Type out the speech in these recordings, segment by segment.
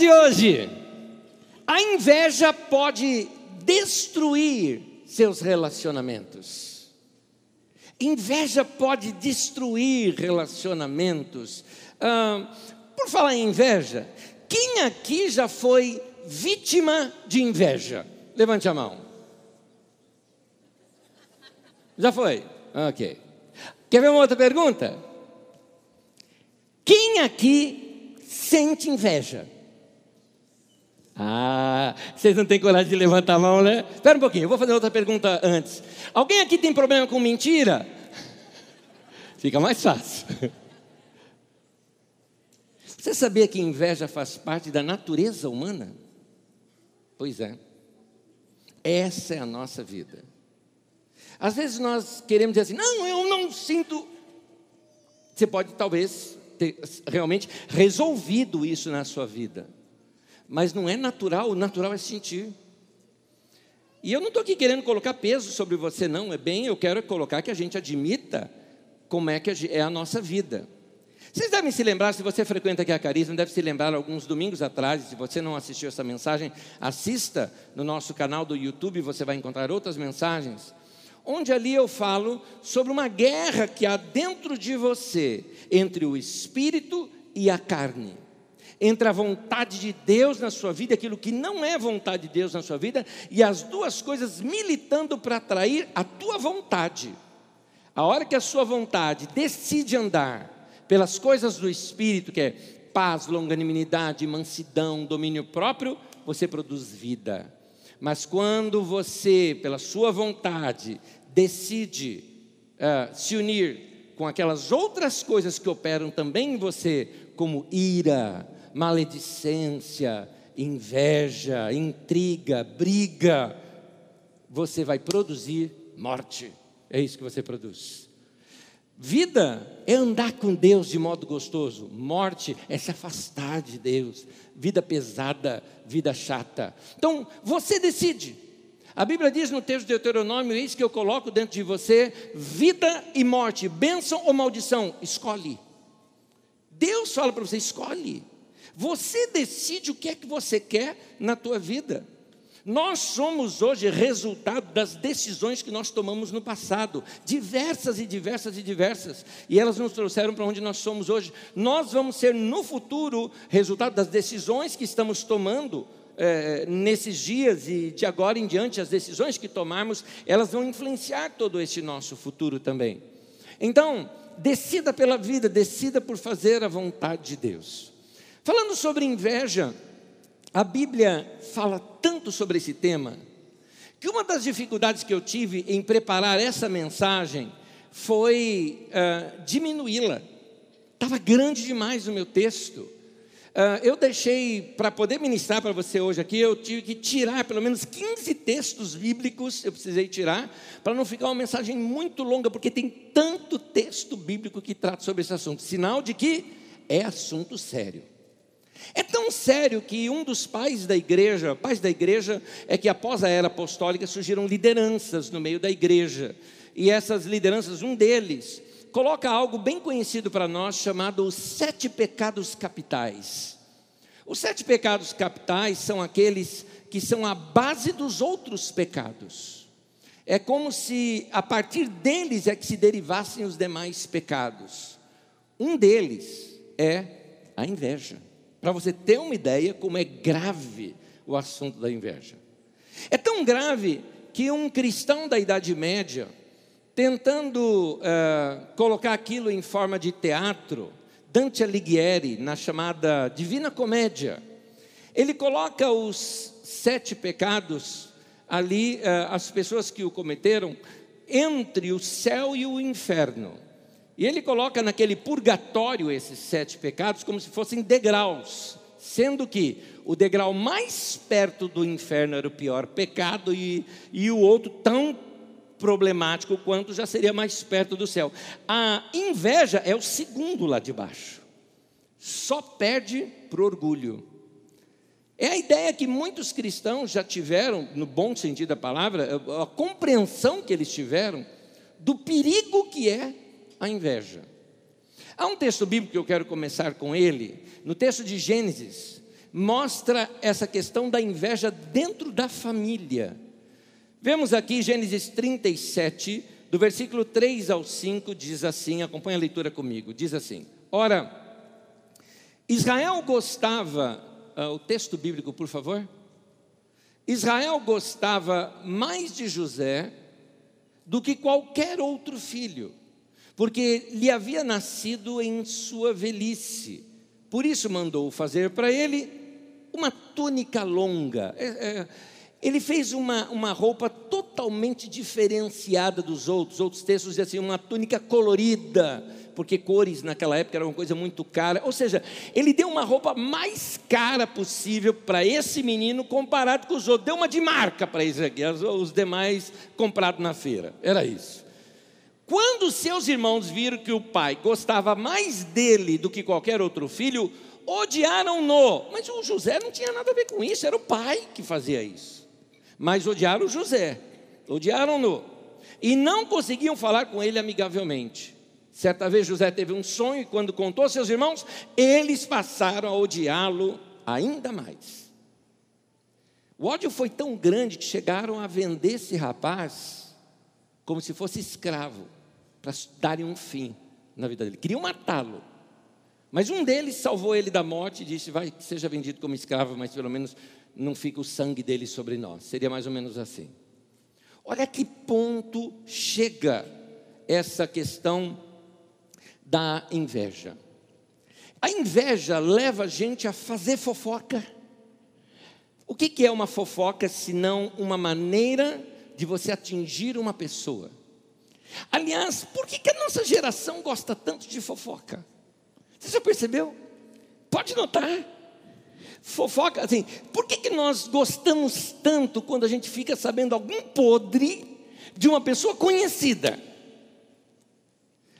de hoje. A inveja pode destruir seus relacionamentos. Inveja pode destruir relacionamentos. Ah, por falar em inveja, quem aqui já foi vítima de inveja? Levante a mão. Já foi? Ok. Quer ver uma outra pergunta? Quem aqui sente inveja? Ah, vocês não têm coragem de levantar a mão, né? Espera um pouquinho, eu vou fazer outra pergunta antes. Alguém aqui tem problema com mentira? Fica mais fácil. Você sabia que inveja faz parte da natureza humana? Pois é. Essa é a nossa vida. Às vezes nós queremos dizer assim: não, eu não sinto. Você pode talvez ter realmente resolvido isso na sua vida, mas não é natural, o natural é sentir. E eu não estou aqui querendo colocar peso sobre você, não, é bem, eu quero colocar que a gente admita como é que é a nossa vida. Vocês devem se lembrar, se você frequenta aqui a Carisma, deve se lembrar alguns domingos atrás, se você não assistiu essa mensagem, assista no nosso canal do YouTube, você vai encontrar outras mensagens onde ali eu falo sobre uma guerra que há dentro de você entre o espírito e a carne. Entre a vontade de Deus na sua vida, aquilo que não é vontade de Deus na sua vida, e as duas coisas militando para atrair a tua vontade. A hora que a sua vontade decide andar pelas coisas do espírito, que é paz, longanimidade, mansidão, domínio próprio, você produz vida. Mas quando você, pela sua vontade, decide uh, se unir com aquelas outras coisas que operam também em você, como ira, maledicência, inveja, intriga, briga, você vai produzir morte. É isso que você produz. Vida é andar com Deus de modo gostoso, morte é se afastar de Deus, vida pesada, vida chata. Então, você decide. A Bíblia diz no texto de Deuteronômio: Eis que eu coloco dentro de você vida e morte, bênção ou maldição, escolhe. Deus fala para você: escolhe. Você decide o que é que você quer na tua vida. Nós somos hoje resultado das decisões que nós tomamos no passado, diversas e diversas e diversas, e elas nos trouxeram para onde nós somos hoje. Nós vamos ser no futuro resultado das decisões que estamos tomando é, nesses dias e de agora em diante, as decisões que tomarmos, elas vão influenciar todo esse nosso futuro também. Então, decida pela vida, decida por fazer a vontade de Deus. Falando sobre inveja, a Bíblia fala tanto sobre esse tema, que uma das dificuldades que eu tive em preparar essa mensagem foi uh, diminuí-la. Estava grande demais o meu texto. Uh, eu deixei, para poder ministrar para você hoje aqui, eu tive que tirar pelo menos 15 textos bíblicos, eu precisei tirar, para não ficar uma mensagem muito longa, porque tem tanto texto bíblico que trata sobre esse assunto sinal de que é assunto sério. É tão sério que um dos pais da igreja, pais da igreja, é que após a era apostólica surgiram lideranças no meio da igreja, e essas lideranças, um deles, coloca algo bem conhecido para nós chamado os sete pecados capitais. Os sete pecados capitais são aqueles que são a base dos outros pecados. É como se a partir deles é que se derivassem os demais pecados. Um deles é a inveja. Para você ter uma ideia como é grave o assunto da inveja. É tão grave que um cristão da Idade Média, tentando uh, colocar aquilo em forma de teatro, Dante Alighieri, na chamada Divina Comédia, ele coloca os sete pecados ali, uh, as pessoas que o cometeram, entre o céu e o inferno. E ele coloca naquele purgatório esses sete pecados como se fossem degraus, sendo que o degrau mais perto do inferno era o pior pecado e, e o outro tão problemático quanto já seria mais perto do céu. A inveja é o segundo lá de baixo. Só perde para o orgulho. É a ideia que muitos cristãos já tiveram, no bom sentido da palavra, a compreensão que eles tiveram do perigo que é a inveja. Há um texto bíblico que eu quero começar com ele, no texto de Gênesis, mostra essa questão da inveja dentro da família. Vemos aqui Gênesis 37, do versículo 3 ao 5, diz assim: acompanha a leitura comigo. Diz assim: Ora, Israel gostava, uh, o texto bíblico, por favor. Israel gostava mais de José do que qualquer outro filho, porque lhe havia nascido em sua velhice. Por isso mandou fazer para ele uma túnica longa. É, é, ele fez uma, uma roupa totalmente diferenciada dos outros. Outros textos dizem assim, uma túnica colorida, porque cores naquela época era uma coisa muito cara. Ou seja, ele deu uma roupa mais cara possível para esse menino comparado com os outros. Deu uma de marca para esse aqui, os demais comprados na feira. Era isso. Quando seus irmãos viram que o pai gostava mais dele do que qualquer outro filho, odiaram-no. Mas o José não tinha nada a ver com isso, era o pai que fazia isso. Mas odiaram José, odiaram-no. E não conseguiam falar com ele amigavelmente. Certa vez José teve um sonho e quando contou aos seus irmãos, eles passaram a odiá-lo ainda mais. O ódio foi tão grande que chegaram a vender esse rapaz como se fosse escravo para darem um fim na vida dele. Queriam matá-lo. Mas um deles salvou ele da morte e disse: Vai, seja vendido como escravo, mas pelo menos não fica o sangue dele sobre nós. Seria mais ou menos assim. Olha que ponto chega essa questão da inveja. A inveja leva a gente a fazer fofoca. O que é uma fofoca se não uma maneira de você atingir uma pessoa? Aliás, por que, que a nossa geração gosta tanto de fofoca? Você já percebeu? Pode notar. Fofoca, assim, por que, que nós gostamos tanto quando a gente fica sabendo algum podre de uma pessoa conhecida?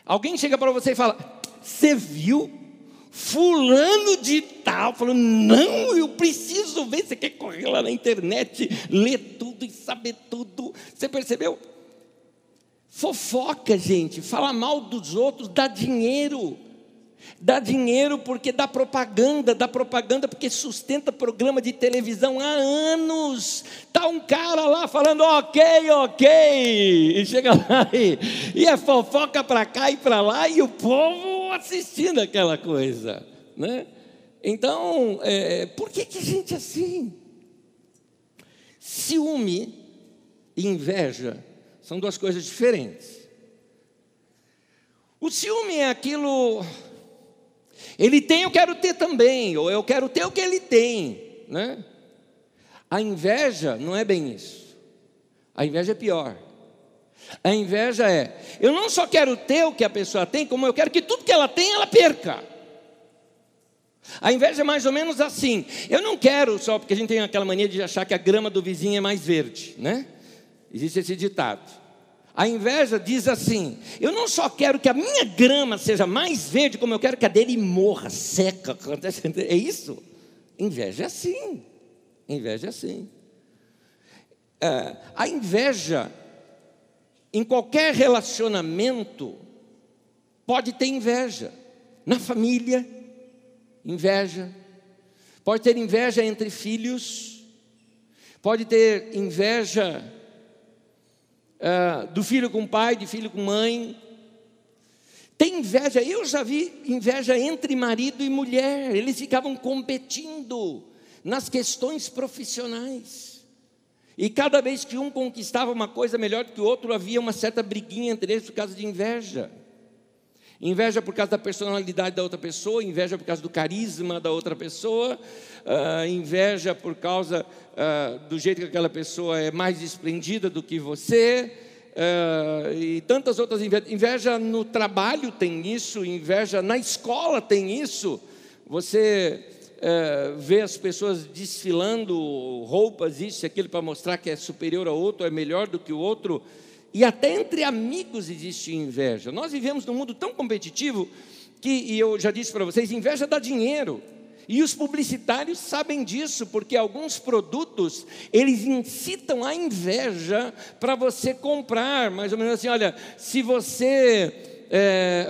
Alguém chega para você e fala: Você viu? Fulano de tal, falando, não, eu preciso ver. Você quer correr lá na internet, ler tudo e saber tudo. Você percebeu? Fofoca, gente, fala mal dos outros, dá dinheiro. Dá dinheiro porque dá propaganda, dá propaganda porque sustenta programa de televisão há anos. Tá um cara lá falando ok, ok, e chega lá e, e é fofoca para cá e para lá e o povo assistindo aquela coisa, né? Então, é, por que que gente é assim? Ciúme inveja são duas coisas diferentes. O ciúme é aquilo. Ele tem, eu quero ter também, ou eu quero ter o que ele tem, né? A inveja não é bem isso. A inveja é pior. A inveja é, eu não só quero ter o que a pessoa tem, como eu quero que tudo que ela tem ela perca. A inveja é mais ou menos assim. Eu não quero só porque a gente tem aquela mania de achar que a grama do vizinho é mais verde, né? Existe esse ditado. A inveja diz assim: eu não só quero que a minha grama seja mais verde, como eu quero que a dele morra, seca. É isso? Inveja é assim. Inveja é assim. É, a inveja, em qualquer relacionamento, pode ter inveja. Na família, inveja. Pode ter inveja entre filhos. Pode ter inveja uh, do filho com pai, de filho com mãe. Tem inveja, eu já vi inveja entre marido e mulher, eles ficavam competindo nas questões profissionais. E cada vez que um conquistava uma coisa melhor do que o outro, havia uma certa briguinha entre eles por causa de inveja. Inveja por causa da personalidade da outra pessoa, inveja por causa do carisma da outra pessoa, uh, inveja por causa uh, do jeito que aquela pessoa é mais esplendida do que você, uh, e tantas outras invejas. Inveja no trabalho tem isso, inveja na escola tem isso. Você vê as pessoas desfilando roupas, isso e aquilo, para mostrar que é superior ao outro, é melhor do que o outro. E até entre amigos existe inveja. Nós vivemos num mundo tão competitivo que, e eu já disse para vocês, inveja dá dinheiro. E os publicitários sabem disso, porque alguns produtos, eles incitam a inveja para você comprar, mais ou menos assim, olha, se você é,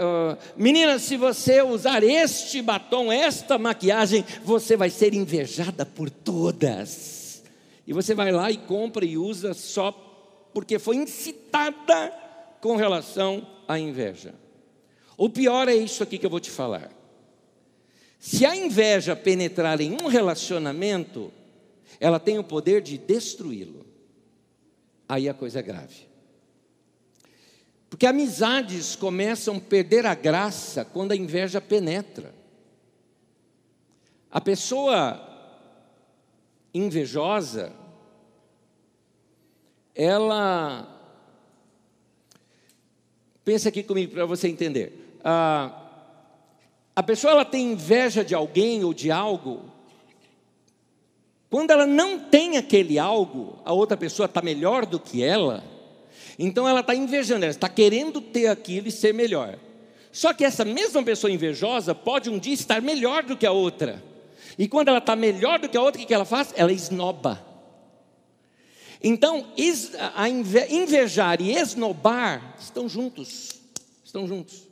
menina, se você usar este batom, esta maquiagem, você vai ser invejada por todas. E você vai lá e compra e usa só porque foi incitada com relação à inveja. O pior é isso aqui que eu vou te falar. Se a inveja penetrar em um relacionamento, ela tem o poder de destruí-lo. Aí a coisa é grave. Porque amizades começam a perder a graça quando a inveja penetra. A pessoa invejosa, ela. Pensa aqui comigo para você entender. Ah, a pessoa ela tem inveja de alguém ou de algo. Quando ela não tem aquele algo, a outra pessoa está melhor do que ela então ela está invejando, ela está querendo ter aquilo e ser melhor. Só que essa mesma pessoa invejosa pode um dia estar melhor do que a outra. E quando ela está melhor do que a outra, o que ela faz? Ela esnoba. Então, invejar e esnobar estão juntos. Estão juntos.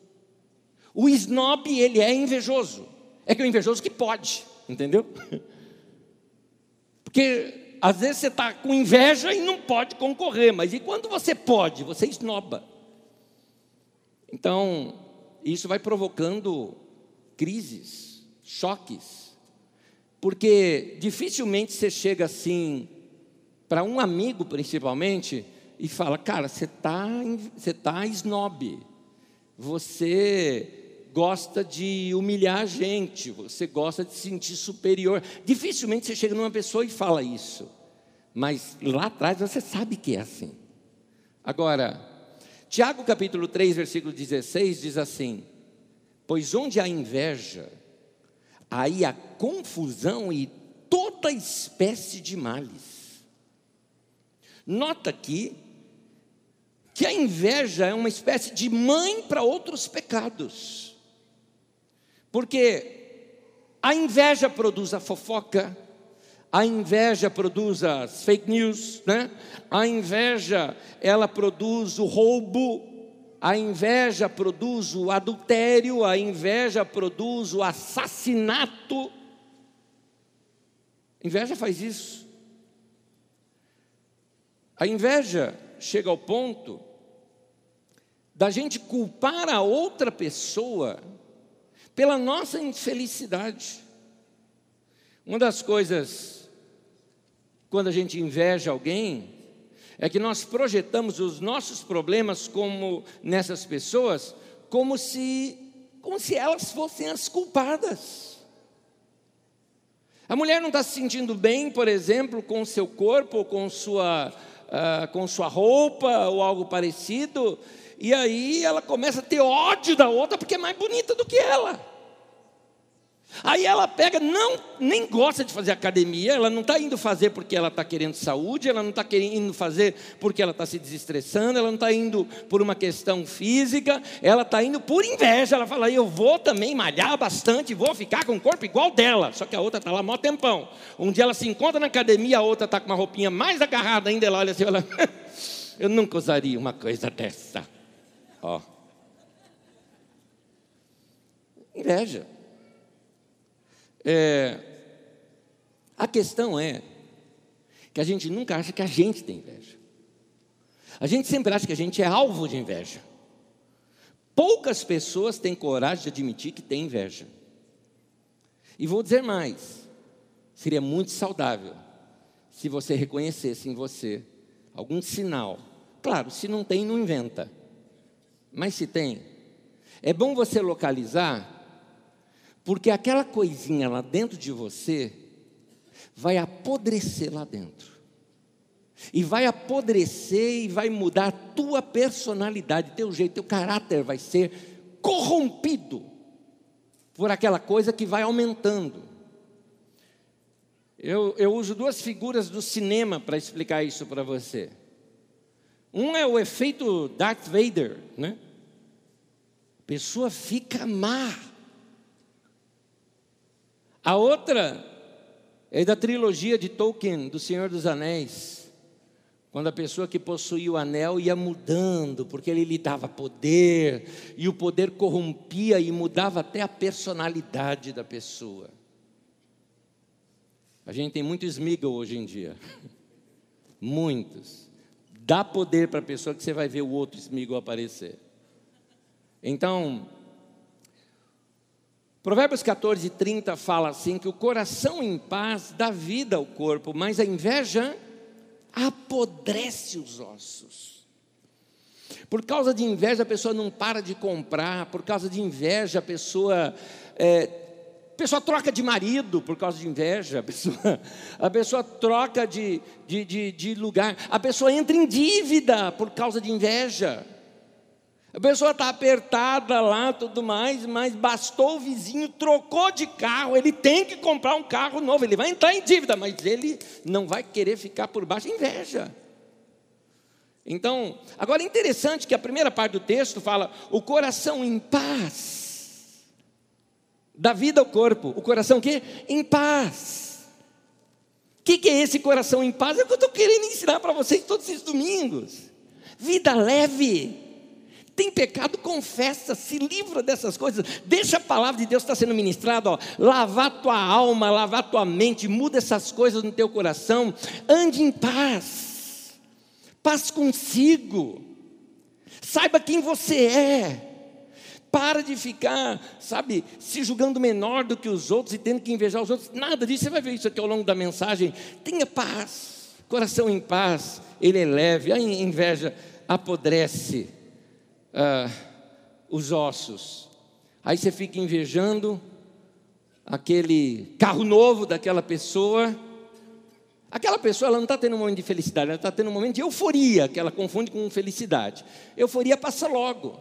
O snob, ele é invejoso. É que é o invejoso que pode, entendeu? Porque às vezes você está com inveja e não pode concorrer, mas e quando você pode, você esnoba. Então, isso vai provocando crises, choques, porque dificilmente você chega assim, para um amigo principalmente, e fala: Cara, você está você tá snob, você gosta de humilhar a gente, você gosta de se sentir superior. Dificilmente você chega numa pessoa e fala isso, mas lá atrás você sabe que é assim. Agora, Tiago capítulo 3, versículo 16 diz assim: Pois onde há inveja, aí há confusão e toda espécie de males. Nota aqui que a inveja é uma espécie de mãe para outros pecados. Porque a inveja produz a fofoca, a inveja produz as fake news, né? A inveja, ela produz o roubo, a inveja produz o adultério, a inveja produz o assassinato. A inveja faz isso. A inveja chega ao ponto da gente culpar a outra pessoa pela nossa infelicidade. Uma das coisas, quando a gente inveja alguém, é que nós projetamos os nossos problemas como nessas pessoas, como se, como se elas fossem as culpadas. A mulher não está se sentindo bem, por exemplo, com o seu corpo, ou com sua, uh, com sua roupa, ou algo parecido, e aí ela começa a ter ódio da outra porque é mais bonita do que ela. Aí ela pega, não, nem gosta de fazer academia, ela não está indo fazer porque ela está querendo saúde, ela não está indo fazer porque ela está se desestressando, ela não está indo por uma questão física, ela está indo por inveja. Ela fala, eu vou também malhar bastante, vou ficar com o corpo igual dela. Só que a outra está lá mó tempão. Um dia ela se encontra na academia, a outra está com uma roupinha mais agarrada ainda, ela olha assim, ela, eu nunca usaria uma coisa dessa. Ó. Inveja. É, a questão é que a gente nunca acha que a gente tem inveja. A gente sempre acha que a gente é alvo de inveja. Poucas pessoas têm coragem de admitir que tem inveja. E vou dizer mais: seria muito saudável se você reconhecesse em você algum sinal. Claro, se não tem, não inventa. Mas se tem, é bom você localizar porque aquela coisinha lá dentro de você vai apodrecer lá dentro. E vai apodrecer e vai mudar a tua personalidade, teu jeito, teu caráter vai ser corrompido por aquela coisa que vai aumentando. Eu, eu uso duas figuras do cinema para explicar isso para você. Um é o efeito Darth Vader, né? A pessoa fica má a outra é da trilogia de Tolkien, do Senhor dos Anéis. Quando a pessoa que possuía o anel ia mudando, porque ele lhe dava poder, e o poder corrompia e mudava até a personalidade da pessoa. A gente tem muito esmiga hoje em dia. Muitos. Dá poder para a pessoa que você vai ver o outro esmigo aparecer. Então, Provérbios 14, 30 fala assim: que o coração em paz dá vida ao corpo, mas a inveja apodrece os ossos. Por causa de inveja, a pessoa não para de comprar, por causa de inveja, a pessoa. É, a pessoa troca de marido por causa de inveja, a pessoa, a pessoa troca de, de, de, de lugar, a pessoa entra em dívida por causa de inveja. A pessoa está apertada lá, tudo mais, mas bastou o vizinho, trocou de carro, ele tem que comprar um carro novo, ele vai entrar em dívida, mas ele não vai querer ficar por baixo, inveja. Então, agora é interessante que a primeira parte do texto fala: o coração em paz, da vida ao corpo, o coração o quê? Em paz. O que, que é esse coração em paz? É o que eu estou querendo ensinar para vocês todos esses domingos. Vida leve tem pecado, confessa, se livra dessas coisas, deixa a palavra de Deus estar sendo ministrada, ó, lavar tua alma, lavar tua mente, muda essas coisas no teu coração, ande em paz, paz consigo, saiba quem você é. Para de ficar, sabe, se julgando menor do que os outros e tendo que invejar os outros. Nada disso, você vai ver isso aqui ao longo da mensagem. Tenha paz, coração em paz, ele é leve, a inveja apodrece ah, os ossos. Aí você fica invejando aquele carro novo daquela pessoa. Aquela pessoa ela não está tendo um momento de felicidade, ela está tendo um momento de euforia, que ela confunde com felicidade. Euforia passa logo.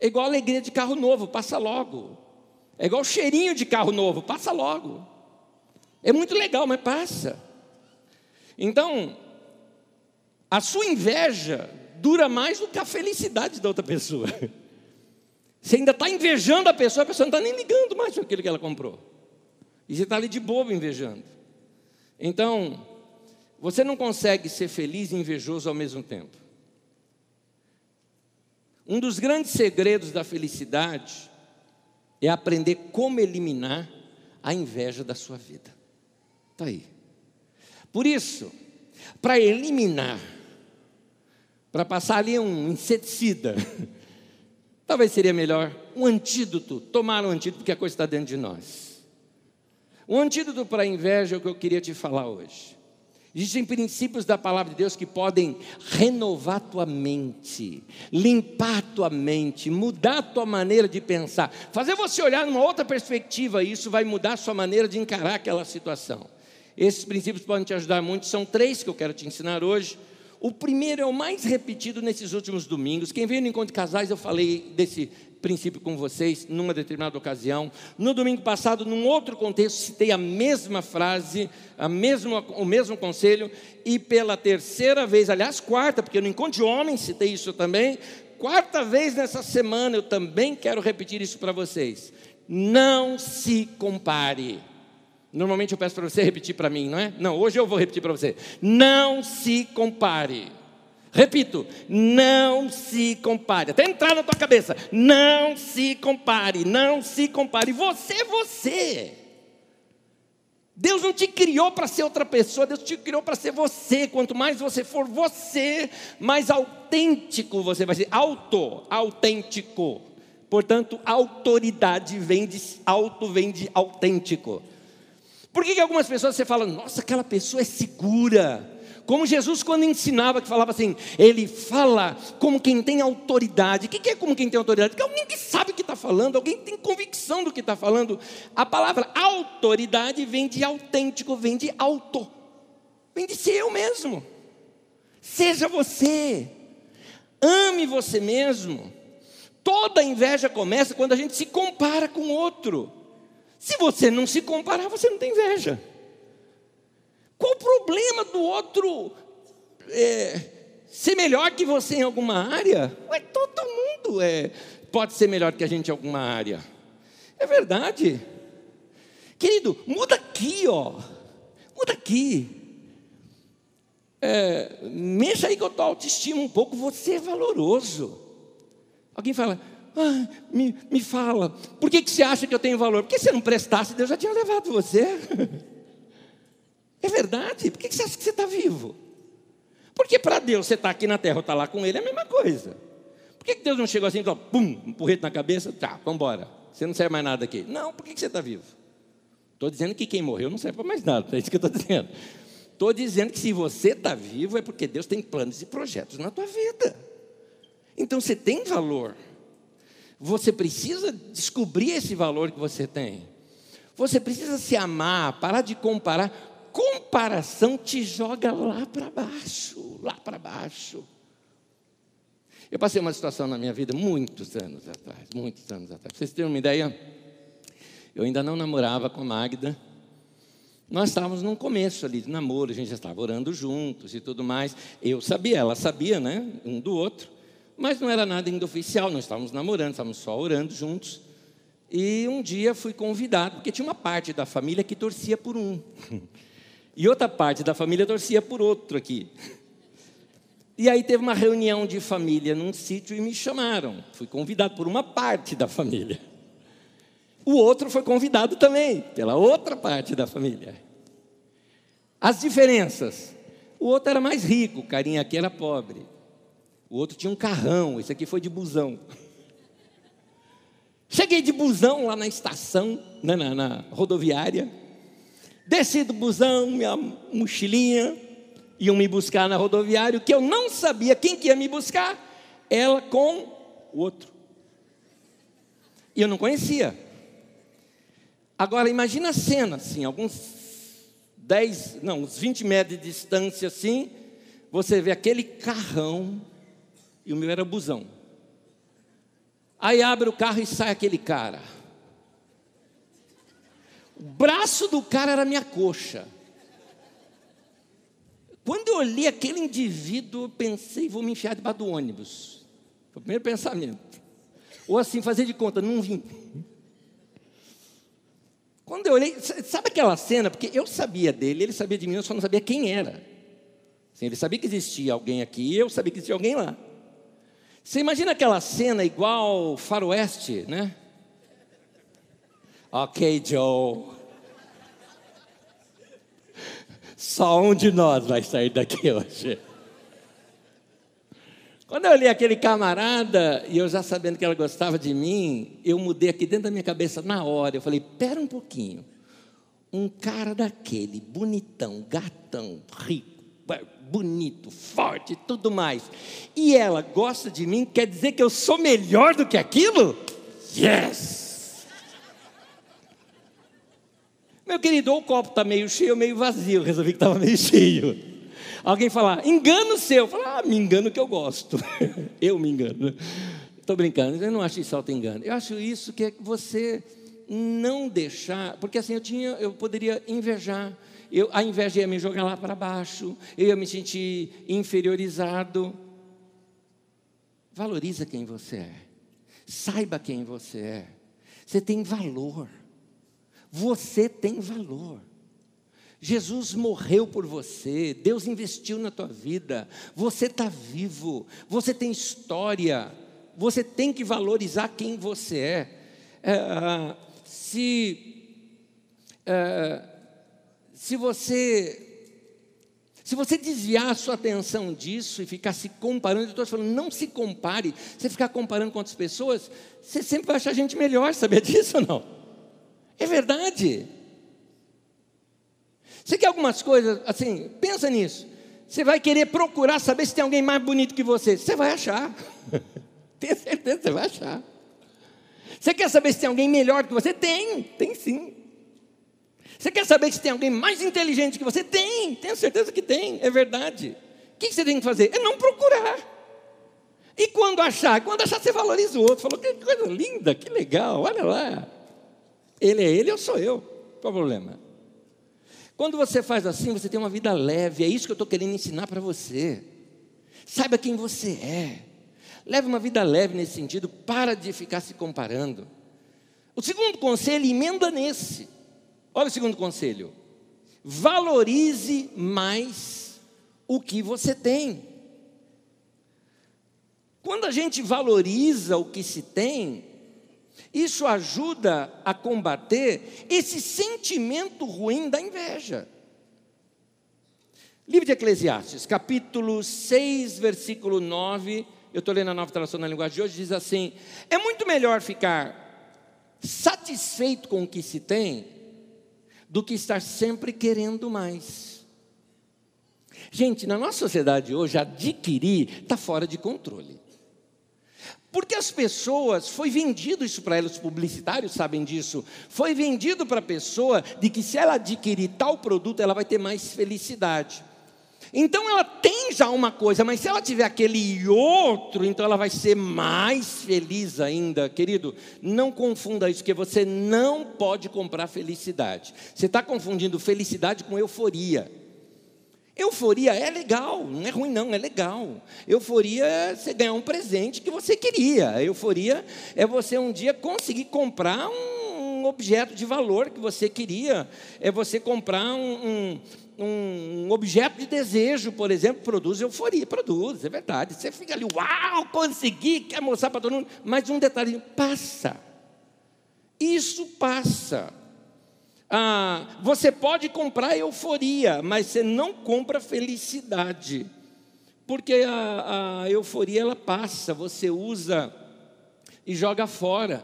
É igual alegria de carro novo, passa logo. É igual cheirinho de carro novo, passa logo. É muito legal, mas passa. Então, a sua inveja dura mais do que a felicidade da outra pessoa. Você ainda está invejando a pessoa, a pessoa não está nem ligando mais para aquilo que ela comprou. E você está ali de bobo invejando. Então, você não consegue ser feliz e invejoso ao mesmo tempo. Um dos grandes segredos da felicidade é aprender como eliminar a inveja da sua vida. Está aí. Por isso, para eliminar para passar ali um inseticida. Talvez seria melhor um antídoto, tomar um antídoto, porque a coisa está dentro de nós. Um antídoto para a inveja é o que eu queria te falar hoje. Existem princípios da palavra de Deus que podem renovar tua mente, limpar tua mente, mudar tua maneira de pensar, fazer você olhar numa outra perspectiva, e isso vai mudar sua maneira de encarar aquela situação. Esses princípios podem te ajudar muito, são três que eu quero te ensinar hoje. O primeiro é o mais repetido nesses últimos domingos. Quem veio no encontro de casais, eu falei desse princípio com vocês numa determinada ocasião. No domingo passado, num outro contexto, citei a mesma frase, a mesma, o mesmo conselho, e pela terceira vez, aliás, quarta, porque no encontro de homens citei isso também. Quarta vez nessa semana, eu também quero repetir isso para vocês. Não se compare. Normalmente eu peço para você repetir para mim, não é? Não, hoje eu vou repetir para você. Não se compare. Repito, não se compare. Até entrar na tua cabeça. Não se compare, não se compare. Você é você. Deus não te criou para ser outra pessoa, Deus te criou para ser você. Quanto mais você for você, mais autêntico você vai ser. Auto, autêntico. Portanto, autoridade vem de auto, vem de autêntico. Por que, que algumas pessoas você fala, nossa, aquela pessoa é segura? Como Jesus, quando ensinava, que falava assim, ele fala como quem tem autoridade. O que é como quem tem autoridade? Que alguém que sabe o que está falando, alguém que tem convicção do que está falando. A palavra autoridade vem de autêntico, vem de auto, vem de ser eu mesmo. Seja você, ame você mesmo. Toda inveja começa quando a gente se compara com outro. Se você não se comparar, você não tem inveja. Qual o problema do outro é, ser melhor que você em alguma área? Ué, todo mundo é, pode ser melhor que a gente em alguma área. É verdade. Querido, muda aqui, ó. Muda aqui. é, mexa aí com a tua autoestima um pouco, você é valoroso. Alguém fala, ah, me, me fala, por que, que você acha que eu tenho valor? Porque se você não prestasse, Deus já tinha levado você. É verdade, por que, que você acha que você está vivo? Porque para Deus você está aqui na terra ou está lá com Ele é a mesma coisa. Por que, que Deus não chegou assim, então, pum, um porrete na cabeça, tá, vamos embora. Você não serve mais nada aqui. Não, por que, que você está vivo? Estou dizendo que quem morreu não serve para mais nada, é isso que eu estou dizendo. Estou dizendo que se você está vivo é porque Deus tem planos e projetos na tua vida. Então você tem valor. Você precisa descobrir esse valor que você tem. Você precisa se amar, parar de comparar. Comparação te joga lá para baixo, lá para baixo. Eu passei uma situação na minha vida muitos anos atrás, muitos anos atrás. Vocês terem uma ideia, eu ainda não namorava com a Magda. Nós estávamos num começo ali de namoro, a gente já estava orando juntos e tudo mais. Eu sabia, ela sabia, né? Um do outro. Mas não era nada ainda oficial, nós estávamos namorando, estávamos só orando juntos. E um dia fui convidado, porque tinha uma parte da família que torcia por um. E outra parte da família torcia por outro aqui. E aí teve uma reunião de família num sítio e me chamaram. Fui convidado por uma parte da família. O outro foi convidado também, pela outra parte da família. As diferenças. O outro era mais rico, o carinha aqui era pobre. O outro tinha um carrão, esse aqui foi de busão. Cheguei de busão lá na estação, né, na, na rodoviária. Desci do busão, minha mochilinha, iam me buscar na rodoviária, que eu não sabia quem que ia me buscar, ela com o outro. E eu não conhecia. Agora imagina a cena, assim, alguns 10, não, uns 20 metros de distância assim, você vê aquele carrão, e o meu era busão. Aí abre o carro e sai aquele cara. O braço do cara era minha coxa. Quando eu olhei aquele indivíduo, eu pensei, vou me enfiar debaixo do ônibus. Foi o primeiro pensamento. Ou assim, fazer de conta, não vim. Quando eu olhei, sabe aquela cena? Porque eu sabia dele, ele sabia de mim, eu só não sabia quem era. Assim, ele sabia que existia alguém aqui, eu sabia que existia alguém lá. Você imagina aquela cena igual faroeste, né? Ok, Joe. Só um de nós vai sair daqui hoje. Quando eu olhei aquele camarada e eu já sabendo que ela gostava de mim, eu mudei aqui dentro da minha cabeça na hora. Eu falei: pera um pouquinho. Um cara daquele, bonitão, gatão, rico, bonito, forte, tudo mais. E ela gosta de mim, quer dizer que eu sou melhor do que aquilo? Yes! Meu querido, ou o copo está meio cheio ou meio vazio. Resolvi que estava meio cheio. Alguém falar, engano seu. Falar, ah, me engano que eu gosto. eu me engano. Estou brincando, eu não acho isso auto-engano. Eu acho isso que é você não deixar, porque assim eu tinha, eu poderia invejar. Eu, a inveja ia me jogar lá para baixo, eu ia me sentir inferiorizado. Valoriza quem você é. Saiba quem você é. Você tem valor. Você tem valor. Jesus morreu por você, Deus investiu na tua vida, você está vivo, você tem história, você tem que valorizar quem você é. é ah, se, é, se você se você desviar a sua atenção disso e ficar se comparando, eu estou falando, não se compare. Você ficar comparando com outras pessoas, você sempre vai achar gente melhor, sabia disso ou não? É verdade. Você quer algumas coisas, assim, pensa nisso. Você vai querer procurar saber se tem alguém mais bonito que você. Você vai achar. Tenha certeza, você vai achar. Você quer saber se tem alguém melhor que você? Tem, tem sim. Você quer saber se tem alguém mais inteligente que você? Tem, tenho certeza que tem, é verdade. O que você tem que fazer? É não procurar. E quando achar? Quando achar, você valoriza o outro. Falou, que coisa linda, que legal, olha lá. Ele é ele, eu sou eu. Qual o problema? Quando você faz assim, você tem uma vida leve. É isso que eu estou querendo ensinar para você. Saiba quem você é. Leve uma vida leve nesse sentido. Para de ficar se comparando. O segundo conselho emenda nesse. Olha o segundo conselho. Valorize mais o que você tem. Quando a gente valoriza o que se tem, isso ajuda a combater esse sentimento ruim da inveja. Livro de Eclesiastes, capítulo 6, versículo 9. Eu estou lendo a nova tradução na linguagem de hoje, diz assim: É muito melhor ficar satisfeito com o que se tem do que estar sempre querendo mais. Gente, na nossa sociedade hoje, adquirir está fora de controle. Porque as pessoas, foi vendido isso para elas, os publicitários sabem disso, foi vendido para a pessoa de que se ela adquirir tal produto, ela vai ter mais felicidade. Então ela tem já uma coisa, mas se ela tiver aquele outro, então ela vai ser mais feliz ainda. Querido, não confunda isso, porque você não pode comprar felicidade. Você está confundindo felicidade com euforia. Euforia é legal, não é ruim, não, é legal. Euforia é você ganhar um presente que você queria. Euforia é você um dia conseguir comprar um objeto de valor que você queria. É você comprar um, um, um objeto de desejo, por exemplo, produz euforia. Produz, é verdade. Você fica ali, uau, consegui, quer mostrar para todo mundo. Mas um detalhe, passa. Isso passa. Ah, você pode comprar euforia, mas você não compra felicidade, porque a, a euforia ela passa, você usa e joga fora.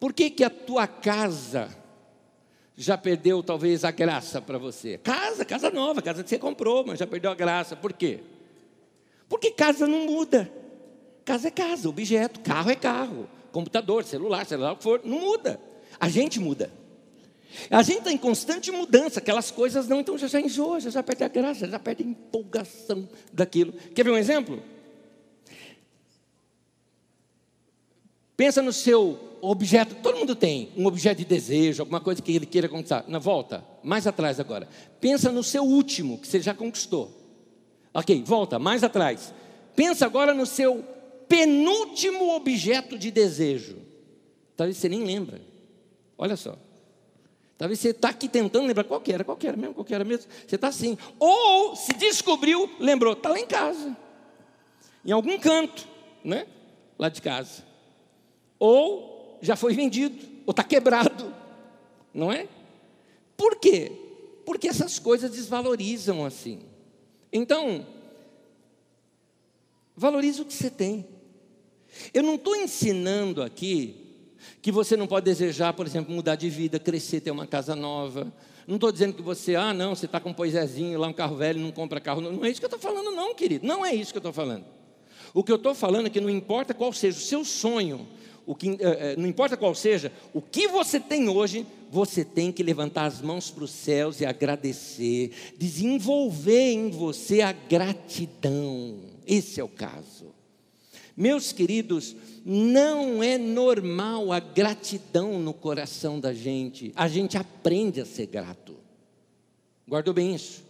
Por que, que a tua casa já perdeu talvez a graça para você? Casa, casa nova, casa que você comprou, mas já perdeu a graça. Por quê? Porque casa não muda. Casa é casa, objeto, carro é carro, computador, celular, celular o que for, não muda. A gente muda. A gente está em constante mudança, aquelas coisas não, então já já enjoa, já já perde a graça, já perde a empolgação daquilo. Quer ver um exemplo? Pensa no seu objeto, todo mundo tem um objeto de desejo, alguma coisa que ele queira conquistar. Na volta, mais atrás agora. Pensa no seu último, que você já conquistou. Ok, volta, mais atrás. Pensa agora no seu penúltimo objeto de desejo. Talvez você nem lembra. Olha só. Talvez você está aqui tentando lembrar qual que era, qual que era mesmo, qual que era mesmo. Você está assim. Ou se descobriu, lembrou, está lá em casa. Em algum canto, né? Lá de casa. Ou já foi vendido, ou está quebrado. Não é? Por quê? Porque essas coisas desvalorizam assim. Então, valorize o que você tem. Eu não estou ensinando aqui que você não pode desejar, por exemplo, mudar de vida, crescer, ter uma casa nova. Não estou dizendo que você, ah, não, você está com um poisézinho lá, um carro velho, não compra carro. Não, não é isso que eu estou falando, não, querido. Não é isso que eu estou falando. O que eu estou falando é que não importa qual seja o seu sonho, o que, é, não importa qual seja, o que você tem hoje, você tem que levantar as mãos para os céus e agradecer, desenvolver em você a gratidão. Esse é o caso. Meus queridos, não é normal a gratidão no coração da gente. A gente aprende a ser grato. Guardou bem isso?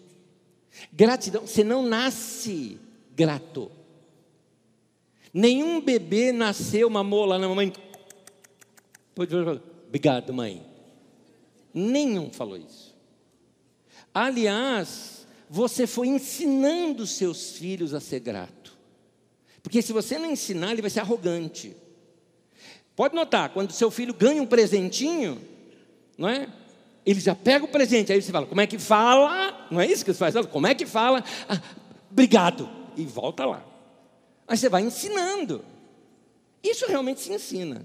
Gratidão, você não nasce grato. Nenhum bebê nasceu, mamou lá na mamãe. Obrigado, mãe. Nenhum falou isso. Aliás, você foi ensinando seus filhos a ser grato. Porque se você não ensinar, ele vai ser arrogante. Pode notar, quando seu filho ganha um presentinho, não é? Ele já pega o presente, aí você fala, como é que fala? Não é isso que você faz? Como é que fala? Ah, obrigado. E volta lá. Aí você vai ensinando. Isso realmente se ensina.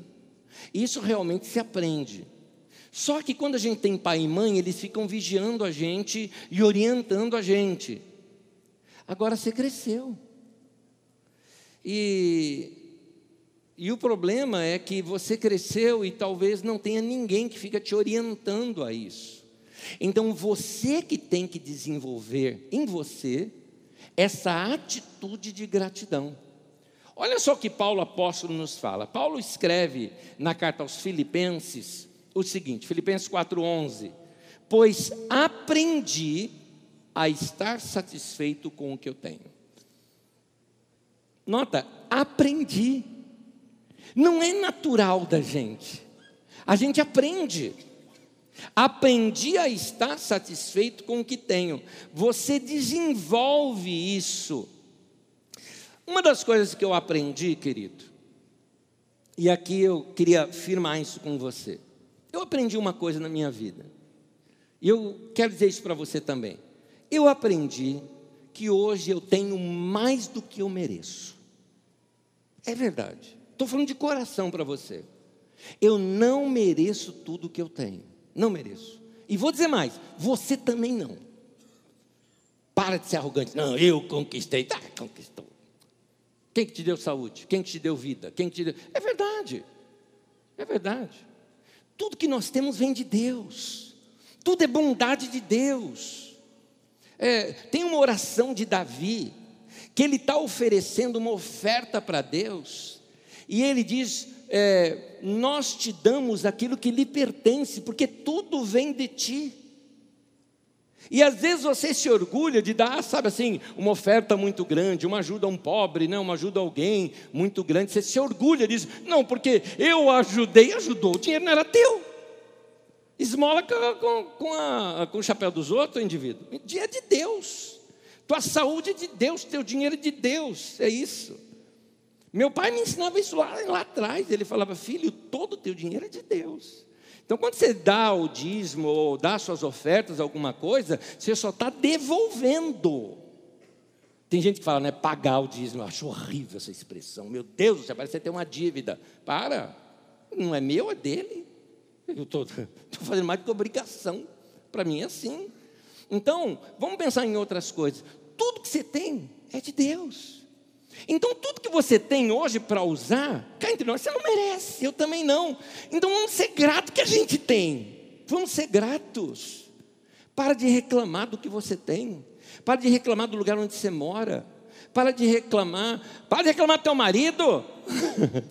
Isso realmente se aprende. Só que quando a gente tem pai e mãe, eles ficam vigiando a gente e orientando a gente. Agora você cresceu. E, e o problema é que você cresceu e talvez não tenha ninguém que fica te orientando a isso. Então você que tem que desenvolver em você essa atitude de gratidão. Olha só o que Paulo apóstolo nos fala. Paulo escreve na carta aos Filipenses o seguinte, Filipenses 4:11, pois aprendi a estar satisfeito com o que eu tenho. Nota, aprendi. Não é natural da gente. A gente aprende. Aprendi a estar satisfeito com o que tenho. Você desenvolve isso. Uma das coisas que eu aprendi, querido, e aqui eu queria afirmar isso com você. Eu aprendi uma coisa na minha vida. E eu quero dizer isso para você também. Eu aprendi que hoje eu tenho mais do que eu mereço. É verdade. Estou falando de coração para você. Eu não mereço tudo que eu tenho. Não mereço. E vou dizer mais: você também não. Para de ser arrogante. Não, eu conquistei. Tá, conquistou. Quem que te deu saúde? Quem que te deu vida? Quem que te deu. É verdade. É verdade. Tudo que nós temos vem de Deus. Tudo é bondade de Deus. É, tem uma oração de Davi, que ele está oferecendo uma oferta para Deus, e ele diz: é, Nós te damos aquilo que lhe pertence, porque tudo vem de ti. E às vezes você se orgulha de dar, sabe assim, uma oferta muito grande, uma ajuda a um pobre, né, uma ajuda a alguém muito grande. Você se orgulha disso. Não, porque eu ajudei, ajudou, o dinheiro não era teu. Esmola com, com, a, com o chapéu dos outros, indivíduo. É de Deus. Tua saúde é de Deus, teu dinheiro é de Deus. É isso. Meu pai me ensinava isso lá, lá atrás. Ele falava, filho, todo o teu dinheiro é de Deus. Então, quando você dá o dízimo ou dá suas ofertas, alguma coisa, você só está devolvendo. Tem gente que fala, né, pagar o dízimo. Eu acho horrível essa expressão. Meu Deus, você parece ter uma dívida. Para, não é meu, é dele. Eu estou fazendo mais do que obrigação. Para mim é assim. Então, vamos pensar em outras coisas. Tudo que você tem é de Deus. Então, tudo que você tem hoje para usar, cá entre nós, você não merece, eu também não. Então, vamos ser gratos que a gente tem. Vamos ser gratos. Para de reclamar do que você tem. Para de reclamar do lugar onde você mora. Para de reclamar. Para de reclamar do teu marido.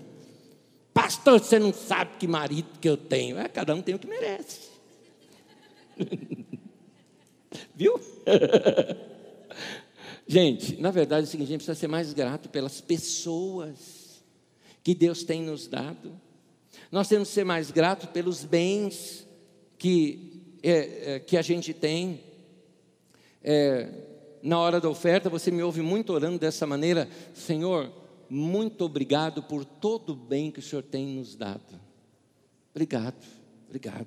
Pastor, você não sabe que marido que eu tenho. É, cada um tem o que merece. Viu? Gente, na verdade é o seguinte: a gente precisa ser mais grato pelas pessoas que Deus tem nos dado. Nós temos que ser mais gratos pelos bens que, é, é, que a gente tem. É, na hora da oferta, você me ouve muito orando dessa maneira: Senhor, muito obrigado por todo o bem que o Senhor tem nos dado. Obrigado, obrigado.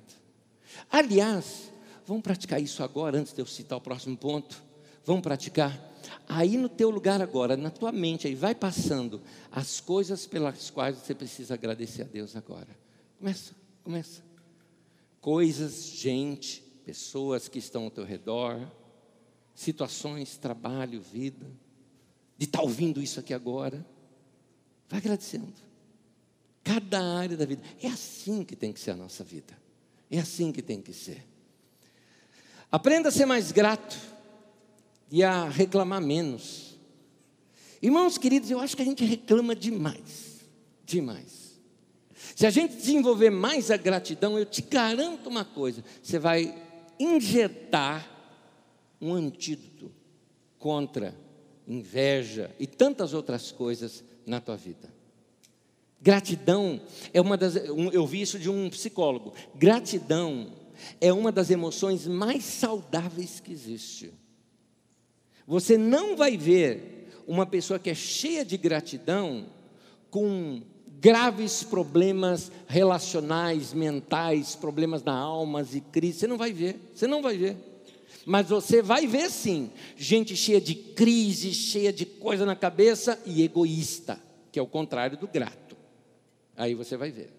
Aliás, vamos praticar isso agora, antes de eu citar o próximo ponto. Vamos praticar. Aí no teu lugar agora, na tua mente, aí vai passando as coisas pelas quais você precisa agradecer a Deus agora. Começa, começa. Coisas, gente, pessoas que estão ao teu redor, situações, trabalho, vida, de estar tá ouvindo isso aqui agora. Vai agradecendo. Cada área da vida. É assim que tem que ser a nossa vida. É assim que tem que ser. Aprenda a ser mais grato e a reclamar menos. Irmãos queridos, eu acho que a gente reclama demais, demais. Se a gente desenvolver mais a gratidão, eu te garanto uma coisa: você vai injetar um antídoto contra inveja e tantas outras coisas na tua vida. Gratidão é uma das. Eu vi isso de um psicólogo. Gratidão é uma das emoções mais saudáveis que existe. Você não vai ver uma pessoa que é cheia de gratidão com graves problemas relacionais, mentais, problemas na alma e crise. Você não vai ver, você não vai ver. Mas você vai ver sim, gente cheia de crise, cheia de coisa na cabeça e egoísta, que é o contrário do grato. Aí você vai ver.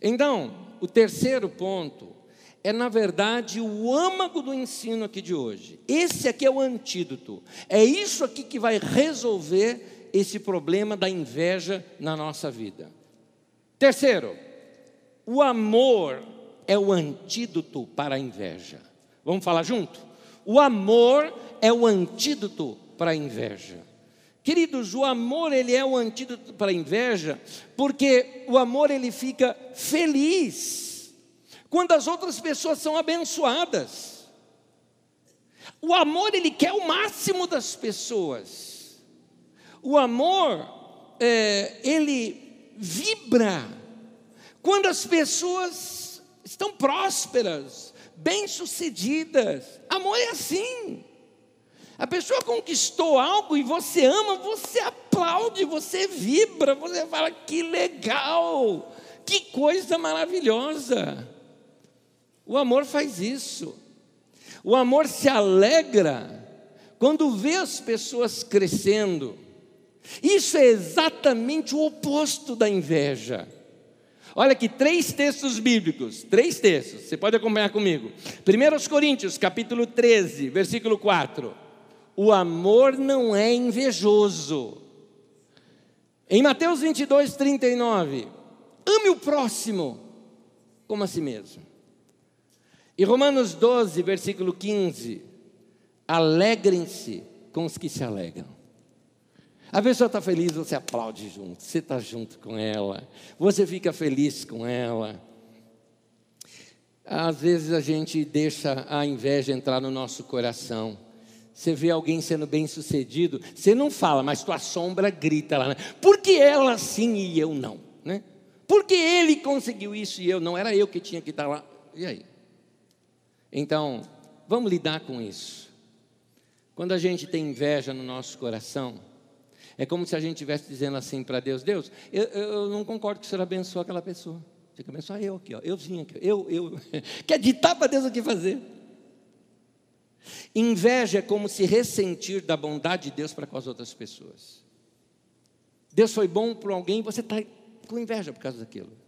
Então, o terceiro ponto é, na verdade, o âmago do ensino aqui de hoje. Esse aqui é o antídoto. É isso aqui que vai resolver esse problema da inveja na nossa vida. Terceiro, o amor é o antídoto para a inveja. Vamos falar junto? O amor é o antídoto para a inveja. Queridos, o amor ele é o antídoto para a inveja, porque o amor ele fica feliz quando as outras pessoas são abençoadas. O amor, ele quer o máximo das pessoas. O amor, é, ele vibra quando as pessoas estão prósperas, bem-sucedidas. Amor é assim. A pessoa conquistou algo e você ama, você aplaude, você vibra, você fala que legal, que coisa maravilhosa. O amor faz isso. O amor se alegra quando vê as pessoas crescendo. Isso é exatamente o oposto da inveja. Olha aqui, três textos bíblicos, três textos, você pode acompanhar comigo. 1 Coríntios, capítulo 13, versículo 4. O amor não é invejoso. Em Mateus 22, 39, ame o próximo como a si mesmo. E Romanos 12, versículo 15, alegrem-se com os que se alegram. A pessoa está feliz, você aplaude junto, você está junto com ela, você fica feliz com ela. Às vezes a gente deixa a inveja entrar no nosso coração. Você vê alguém sendo bem sucedido, você não fala, mas tua sombra grita lá, né? Por que ela sim e eu não? Né? Por que ele conseguiu isso e eu não? Era eu que tinha que estar lá. E aí? Então, vamos lidar com isso. Quando a gente tem inveja no nosso coração, é como se a gente estivesse dizendo assim para Deus: Deus, eu, eu, não concordo que o Senhor abençoe aquela pessoa. Tem que abençoar eu aqui, ó. eu vim aqui, eu, eu. Quer ditar para Deus o que fazer. Inveja é como se ressentir da bondade de Deus para com as outras pessoas. Deus foi bom para alguém, você está com inveja por causa daquilo.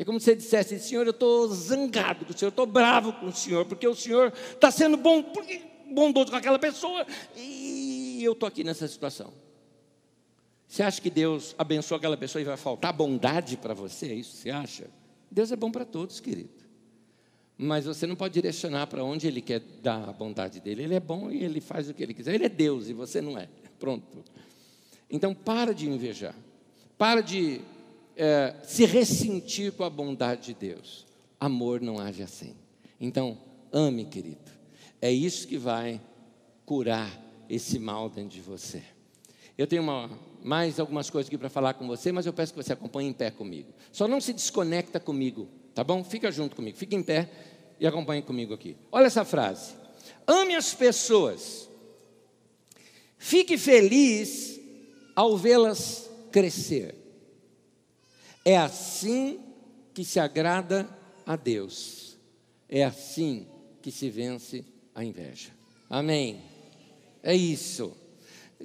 É como se você dissesse, Senhor, eu estou zangado com o Senhor, eu estou bravo com o Senhor, porque o Senhor está sendo bom, bondoso com aquela pessoa, e eu estou aqui nessa situação. Você acha que Deus abençoa aquela pessoa e vai faltar bondade para você? É isso que você acha? Deus é bom para todos, querido. Mas você não pode direcionar para onde Ele quer dar a bondade dele. Ele é bom e Ele faz o que Ele quiser. Ele é Deus e você não é. Pronto. Então, para de invejar. Para de é, se ressentir com a bondade de Deus. Amor não age assim. Então, ame, querido. É isso que vai curar esse mal dentro de você. Eu tenho uma, mais algumas coisas aqui para falar com você, mas eu peço que você acompanhe em pé comigo. Só não se desconecta comigo, tá bom? Fica junto comigo, fica em pé e acompanhe comigo aqui. Olha essa frase: Ame as pessoas, fique feliz ao vê-las crescer. É assim que se agrada a Deus. É assim que se vence a inveja. Amém. É isso.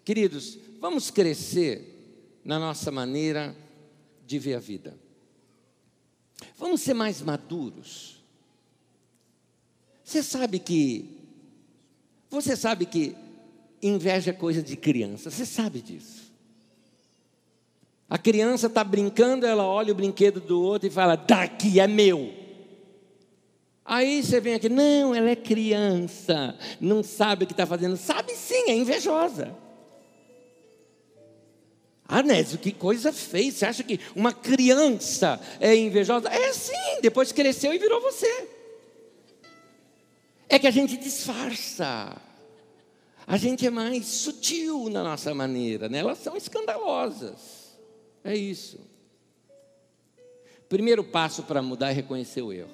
Queridos, vamos crescer na nossa maneira de ver a vida. Vamos ser mais maduros. Você sabe que você sabe que inveja é coisa de criança. Você sabe disso. A criança está brincando, ela olha o brinquedo do outro e fala: "Daqui é meu". Aí você vem aqui, não, ela é criança, não sabe o que está fazendo. Sabe sim, é invejosa. Anésio, que coisa feia. Você acha que uma criança é invejosa? É sim, depois cresceu e virou você. É que a gente disfarça. A gente é mais sutil na nossa maneira, né? elas são escandalosas. É isso. Primeiro passo para mudar é reconhecer o erro.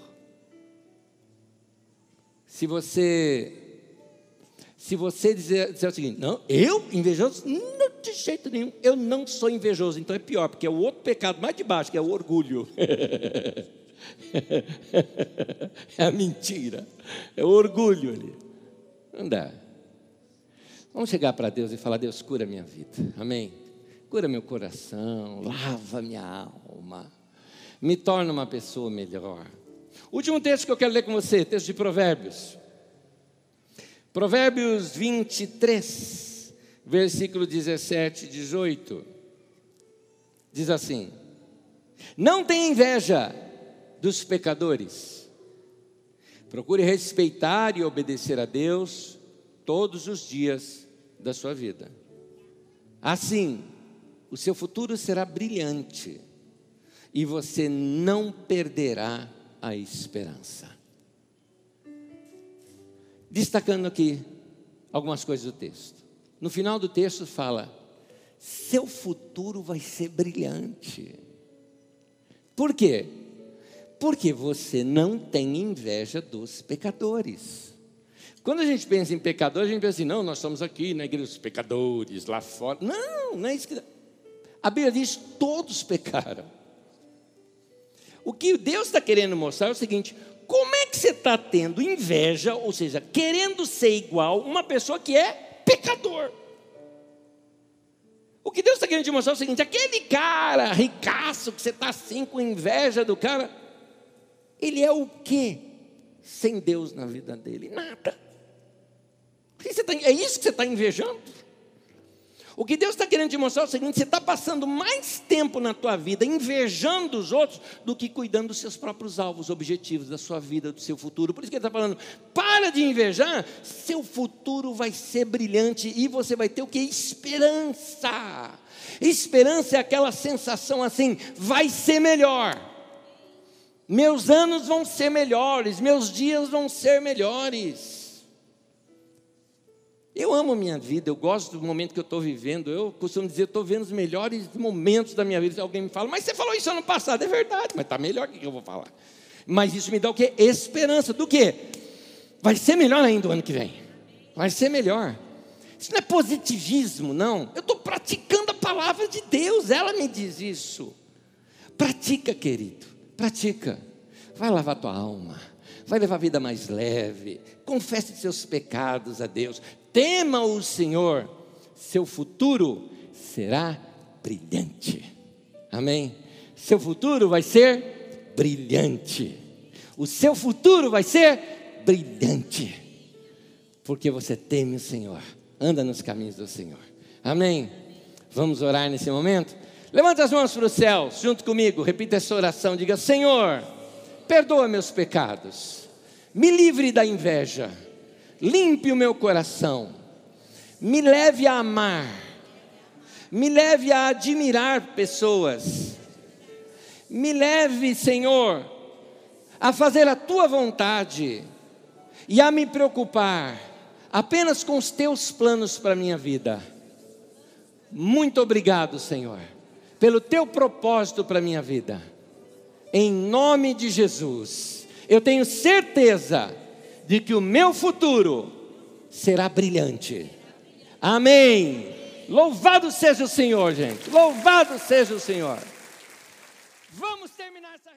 Se você se você dizer, dizer o seguinte, não, eu invejoso? Não, de jeito nenhum, eu não sou invejoso, então é pior, porque é o outro pecado mais de baixo, que é o orgulho. é a mentira, é o orgulho ali. Não dá. Vamos chegar para Deus e falar: Deus, cura minha vida, amém? Cura meu coração, lava minha alma, me torna uma pessoa melhor. Último texto que eu quero ler com você, texto de Provérbios. Provérbios 23, versículo 17 e 18. Diz assim: Não tenha inveja dos pecadores. Procure respeitar e obedecer a Deus todos os dias da sua vida. Assim, o seu futuro será brilhante e você não perderá a esperança. Destacando aqui algumas coisas do texto. No final do texto fala: seu futuro vai ser brilhante. Por quê? Porque você não tem inveja dos pecadores. Quando a gente pensa em pecador, a gente pensa assim, não, nós estamos aqui na igreja dos pecadores, lá fora. Não, não é isso que. A Bíblia diz: todos pecaram. O que Deus está querendo mostrar é o seguinte: como é que você está tendo inveja, ou seja, querendo ser igual uma pessoa que é pecador? O que Deus está querendo te mostrar é o seguinte: aquele cara ricaço que você está assim com inveja do cara, ele é o quê? Sem Deus na vida dele? Nada. Tá, é isso que você está invejando? O que Deus está querendo te mostrar é o seguinte: você está passando mais tempo na tua vida invejando os outros do que cuidando dos seus próprios alvos, objetivos, da sua vida, do seu futuro. Por isso que ele está falando: para de invejar, seu futuro vai ser brilhante e você vai ter o que? Esperança. Esperança é aquela sensação assim: vai ser melhor. Meus anos vão ser melhores, meus dias vão ser melhores. Eu amo a minha vida, eu gosto do momento que eu estou vivendo. Eu costumo dizer, estou vendo os melhores momentos da minha vida. Alguém me fala, mas você falou isso ano passado, é verdade, mas está melhor que eu vou falar. Mas isso me dá o quê? Esperança. Do quê? Vai ser melhor ainda o ano que vem. Vai ser melhor. Isso não é positivismo, não. Eu estou praticando a palavra de Deus, ela me diz isso. Pratica, querido, pratica. Vai lavar tua alma vai levar a vida mais leve. Confesse seus pecados a Deus tema o Senhor, seu futuro será brilhante. Amém? Seu futuro vai ser brilhante. O seu futuro vai ser brilhante. Porque você teme o Senhor, anda nos caminhos do Senhor. Amém? Vamos orar nesse momento? Levanta as mãos para os céus, junto comigo, repita essa oração. Diga: Senhor, perdoa meus pecados, me livre da inveja limpe o meu coração, me leve a amar, me leve a admirar pessoas, me leve, Senhor, a fazer a tua vontade e a me preocupar apenas com os teus planos para a minha vida. Muito obrigado, Senhor, pelo teu propósito para a minha vida. Em nome de Jesus, eu tenho certeza de que o meu futuro será brilhante. Amém. Louvado seja o Senhor, gente. Louvado seja o Senhor. Vamos terminar essa